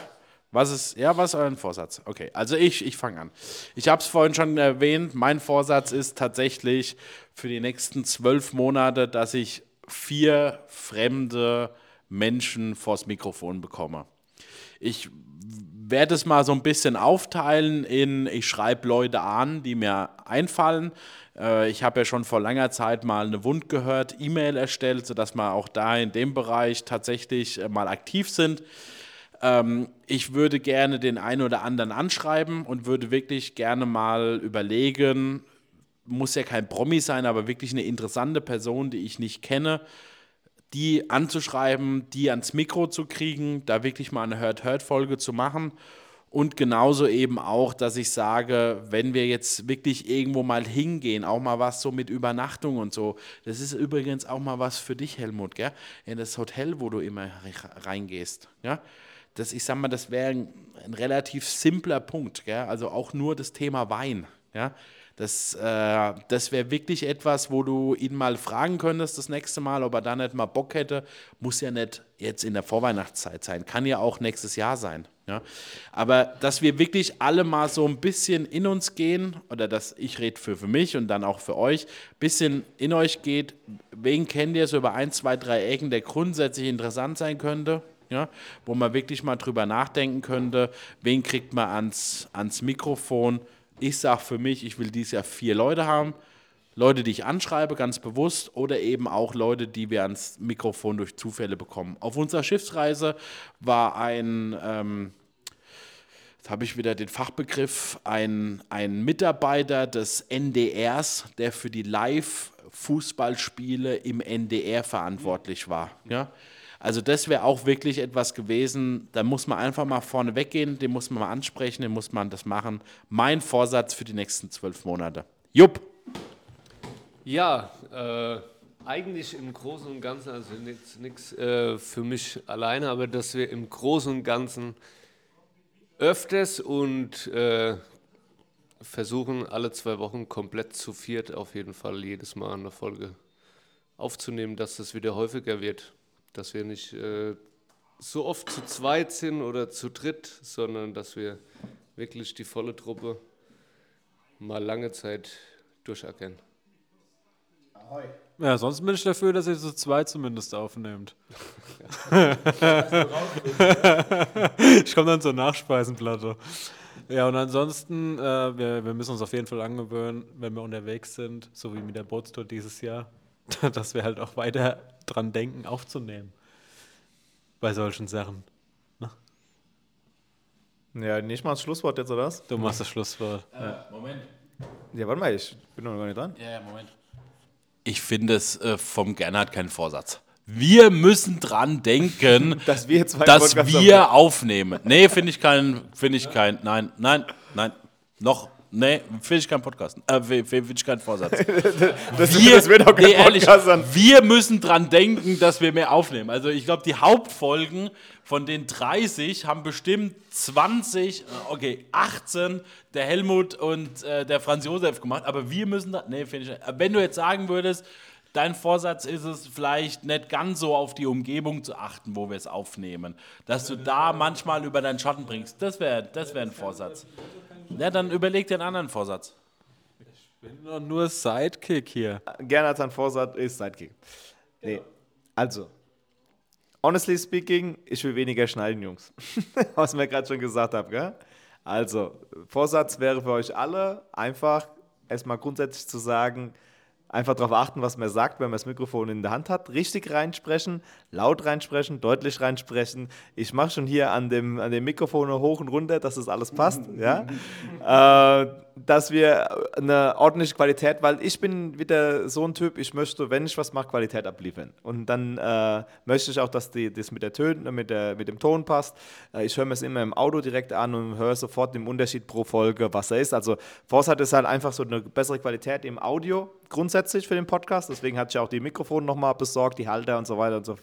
Was ist, ja, was ist euer Vorsatz? Okay, also ich, ich fange an. Ich habe es vorhin schon erwähnt, mein Vorsatz ist tatsächlich für die nächsten zwölf Monate, dass ich vier fremde Menschen vors Mikrofon bekomme. Ich werde es mal so ein bisschen aufteilen in, ich schreibe Leute an, die mir einfallen. Äh, ich habe ja schon vor langer Zeit mal eine Wund gehört, E-Mail erstellt, sodass wir auch da in dem Bereich tatsächlich äh, mal aktiv sind. Ähm, ich würde gerne den einen oder anderen anschreiben und würde wirklich gerne mal überlegen, muss ja kein Promi sein, aber wirklich eine interessante Person, die ich nicht kenne, die anzuschreiben, die ans Mikro zu kriegen, da wirklich mal eine Hört-Hört-Folge zu machen. Und genauso eben auch, dass ich sage, wenn wir jetzt wirklich irgendwo mal hingehen, auch mal was so mit Übernachtung und so. Das ist übrigens auch mal was für dich, Helmut, gell? In das Hotel, wo du immer re- reingehst? Das, ich sag mal, das wäre ein, ein relativ simpler Punkt, gell? Also auch nur das Thema Wein, ja? Das, äh, das wäre wirklich etwas, wo du ihn mal fragen könntest das nächste Mal, ob er da nicht mal Bock hätte. Muss ja nicht jetzt in der Vorweihnachtszeit sein, kann ja auch nächstes Jahr sein. Ja? Aber dass wir wirklich alle mal so ein bisschen in uns gehen, oder dass ich rede für, für mich und dann auch für euch, bisschen in euch geht, wen kennt ihr so über ein, zwei, drei Ecken, der grundsätzlich interessant sein könnte? Ja, wo man wirklich mal drüber nachdenken könnte, wen kriegt man ans, ans Mikrofon, ich sage für mich, ich will dieses Jahr vier Leute haben. Leute, die ich anschreibe, ganz bewusst, oder eben auch Leute, die wir ans Mikrofon durch Zufälle bekommen. Auf unserer Schiffsreise war ein, ähm, jetzt habe ich wieder den Fachbegriff, ein, ein Mitarbeiter des NDRs, der für die Fußballspiele im NDR verantwortlich war. Ja? Also das wäre auch wirklich etwas gewesen, da muss man einfach mal vorne weggehen, den muss man mal ansprechen, den muss man das machen. Mein Vorsatz für die nächsten zwölf Monate. Jupp. Ja, äh, eigentlich im Großen und Ganzen, also nichts äh, für mich alleine, aber dass wir im Großen und Ganzen öfters und äh, versuchen, alle zwei Wochen komplett zu viert auf jeden Fall jedes Mal eine Folge aufzunehmen, dass das wieder häufiger wird. Dass wir nicht äh, so oft zu zweit sind oder zu dritt, sondern dass wir wirklich die volle Truppe mal lange Zeit durchackern. Ahoi. Ja, sonst bin ich dafür, dass ihr so zwei zumindest aufnehmt. ich komme dann zur Nachspeisenplatte. Ja, und ansonsten, äh, wir, wir müssen uns auf jeden Fall angewöhnen, wenn wir unterwegs sind, so wie mit der Bootstour dieses Jahr, dass wir halt auch weiter dran denken, aufzunehmen. Bei solchen Sachen. Ne? Ja, nicht mal das Schlusswort jetzt, oder was? Du machst das Schlusswort. Äh. Moment. Ja, warte mal, ich bin noch gar nicht dran. Ja, ja, Moment. Ich finde es äh, vom Gernot kein Vorsatz. Wir müssen dran denken, dass wir, zwei dass wir aufnehmen. Nee, finde ich kein, finde ich kein, nein, nein, nein, noch, nee, finde ich kein Podcast, äh, finde ich keinen Vorsatz. das, wir, das wird auch kein nee, ehrlich, Podcast Wir müssen dran denken, dass wir mehr aufnehmen. Also ich glaube, die Hauptfolgen von den 30 haben bestimmt 20, äh, okay, 18 der Helmut und äh, der Franz Josef gemacht, aber wir müssen da, nee, finde ich, wenn du jetzt sagen würdest, Dein Vorsatz ist es vielleicht nicht ganz so auf die Umgebung zu achten, wo wir es aufnehmen. Dass du da manchmal über deinen Schatten bringst. Das wäre das wär ein Vorsatz. Ja, dann überleg dir einen anderen Vorsatz. Ich bin doch nur Sidekick hier. Gerne als ein Vorsatz ist Sidekick. Nee. Also, honestly speaking, ich will weniger schneiden, Jungs. Was mir gerade schon gesagt habe, gell? Also, Vorsatz wäre für euch alle einfach erstmal grundsätzlich zu sagen, Einfach darauf achten, was man sagt, wenn man das Mikrofon in der Hand hat. Richtig reinsprechen, laut reinsprechen, deutlich reinsprechen. Ich mache schon hier an dem, an dem Mikrofon hoch und runter, dass das alles passt. ja? äh, dass wir eine ordentliche Qualität, weil ich bin wieder so ein Typ, ich möchte, wenn ich was mache, Qualität abliefern. Und dann äh, möchte ich auch, dass die, das mit der Töne, mit, der, mit dem Ton passt. Äh, ich höre mir es immer im Auto direkt an und höre sofort den Unterschied pro Folge, was er ist. Also Force ist halt einfach so eine bessere Qualität im Audio grundsätzlich für den Podcast. Deswegen hatte ich auch die Mikrofone nochmal besorgt, die Halter und so weiter und so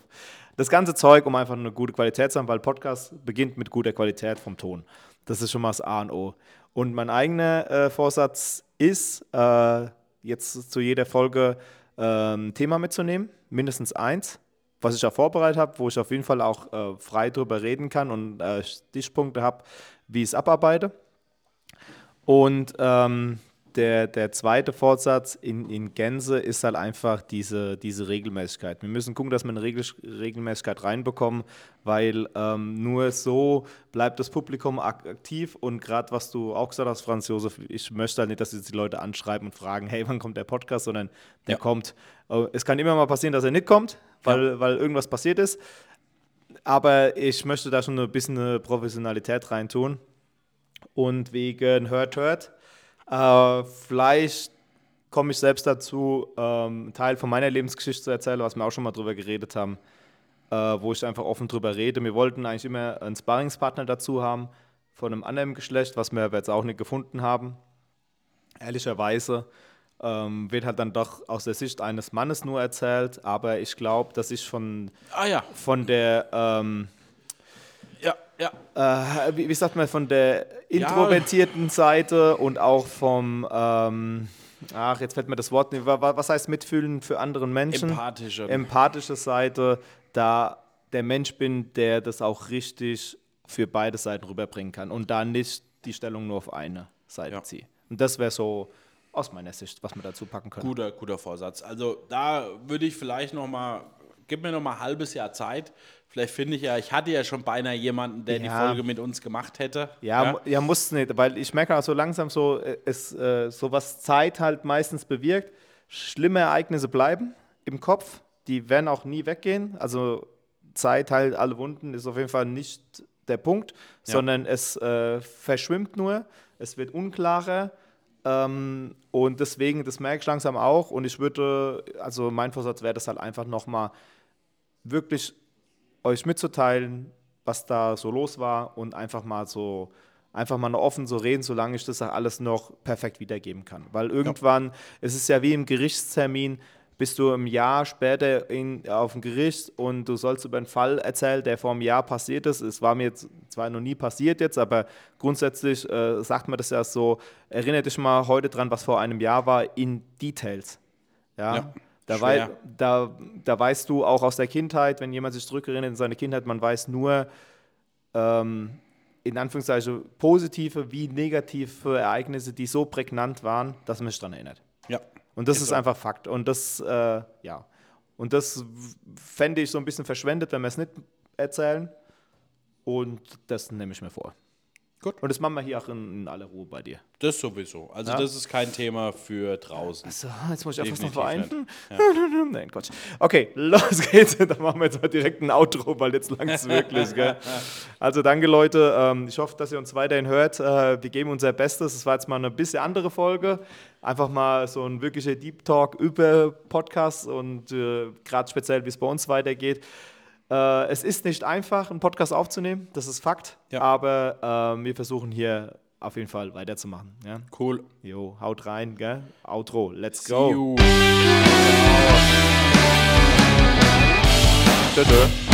Das ganze Zeug, um einfach eine gute Qualität zu haben, weil Podcast beginnt mit guter Qualität vom Ton. Das ist schon mal das A und O. Und mein eigener äh, Vorsatz ist, äh, jetzt zu jeder Folge ein Thema mitzunehmen, mindestens eins, was ich auch vorbereitet habe, wo ich auf jeden Fall auch äh, frei drüber reden kann und äh, Stichpunkte habe, wie ich es abarbeite. Und ähm, der, der zweite Vorsatz in, in Gänze ist halt einfach diese, diese Regelmäßigkeit. Wir müssen gucken, dass wir eine Regel, Regelmäßigkeit reinbekommen, weil ähm, nur so bleibt das Publikum aktiv und gerade was du auch gesagt hast, Franz Josef, ich möchte halt nicht, dass jetzt die Leute anschreiben und fragen, hey, wann kommt der Podcast, sondern der ja. kommt. Oh, es kann immer mal passieren, dass er nicht kommt, weil, ja. weil irgendwas passiert ist. Aber ich möchte da schon ein bisschen eine Professionalität reintun. Und wegen Hört, Hört äh, vielleicht komme ich selbst dazu, ähm, einen Teil von meiner Lebensgeschichte zu erzählen, was wir auch schon mal drüber geredet haben, äh, wo ich einfach offen drüber rede. Wir wollten eigentlich immer einen Sparringspartner dazu haben von einem anderen Geschlecht, was wir jetzt auch nicht gefunden haben. Ehrlicherweise ähm, wird halt dann doch aus der Sicht eines Mannes nur erzählt, aber ich glaube, dass ich von, ah, ja. von der ähm, ja. Äh, wie, wie, sagt man, von der introvertierten ja. Seite und auch vom, ähm, ach, jetzt fällt mir das Wort nicht, was heißt mitfühlen für anderen Menschen? Empathische. Empathische Seite, da der Mensch bin, der das auch richtig für beide Seiten rüberbringen kann und da nicht die Stellung nur auf eine Seite ja. ziehe. Und das wäre so aus meiner Sicht, was wir dazu packen können. Guter, guter Vorsatz. Also da würde ich vielleicht noch mal, gib mir noch mal ein halbes Jahr Zeit, Vielleicht finde ich ja, ich hatte ja schon beinahe jemanden, der ja. die Folge mit uns gemacht hätte. Ja, ja, ja muss nicht, weil ich merke auch so langsam so, äh, es, äh, so was Zeit halt meistens bewirkt. Schlimme Ereignisse bleiben im Kopf, die werden auch nie weggehen. Also Zeit halt alle Wunden ist auf jeden Fall nicht der Punkt, ja. sondern es äh, verschwimmt nur, es wird unklarer Ähm, und deswegen, das merke ich langsam auch. Und ich würde, also mein Vorsatz wäre das halt einfach nochmal wirklich euch mitzuteilen, was da so los war und einfach mal so, einfach mal offen so reden, solange ich das alles noch perfekt wiedergeben kann. Weil irgendwann, es ist ja wie im Gerichtstermin, bist du ein Jahr später in, auf dem Gericht und du sollst über einen Fall erzählen, der vor einem Jahr passiert ist. Es war mir jetzt zwar noch nie passiert jetzt, aber grundsätzlich äh, sagt man das ja so, erinnere dich mal heute dran, was vor einem Jahr war, in Details. Ja. Ja, Da, wei da, da weißt du auch aus der Kindheit, wenn jemand sich zurückerinnert in seine Kindheit, man weiß nur, ähm, in Anführungszeichen, positive wie negative Ereignisse, die so prägnant waren, dass man sich daran erinnert. Ja. Und das Ist ist, so. einfach Fakt. Und das, äh, ja. Und das fände ich so ein bisschen verschwendet, wenn wir es nicht erzählen. Und das nehme ich mir vor. Gut. Und das machen wir hier auch in, in aller Ruhe bei dir. Das sowieso. Also Ja. das ist kein Thema für draußen. So, jetzt muss ich einfach noch Definitiv vereinen. Nein, Quatsch. Okay, los geht's. Dann machen wir jetzt mal direkt ein Outro, weil jetzt langt es wirklich. Gell? Also danke, Leute. Ähm, ich hoffe, dass ihr uns weiterhin hört. Äh, wir geben unser Bestes. Es war jetzt mal eine bisschen andere Folge. Einfach mal so ein wirklicher Deep Talk über Podcasts und äh, gerade speziell, wie es bei uns weitergeht. Äh, es ist nicht einfach, einen Podcast aufzunehmen, das ist Fakt. Ja. Aber äh, wir versuchen hier auf jeden Fall weiterzumachen. Ja? Cool. Jo, haut rein, gell? Outro, let's See go. you. Tschö, tschö.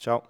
Ciao.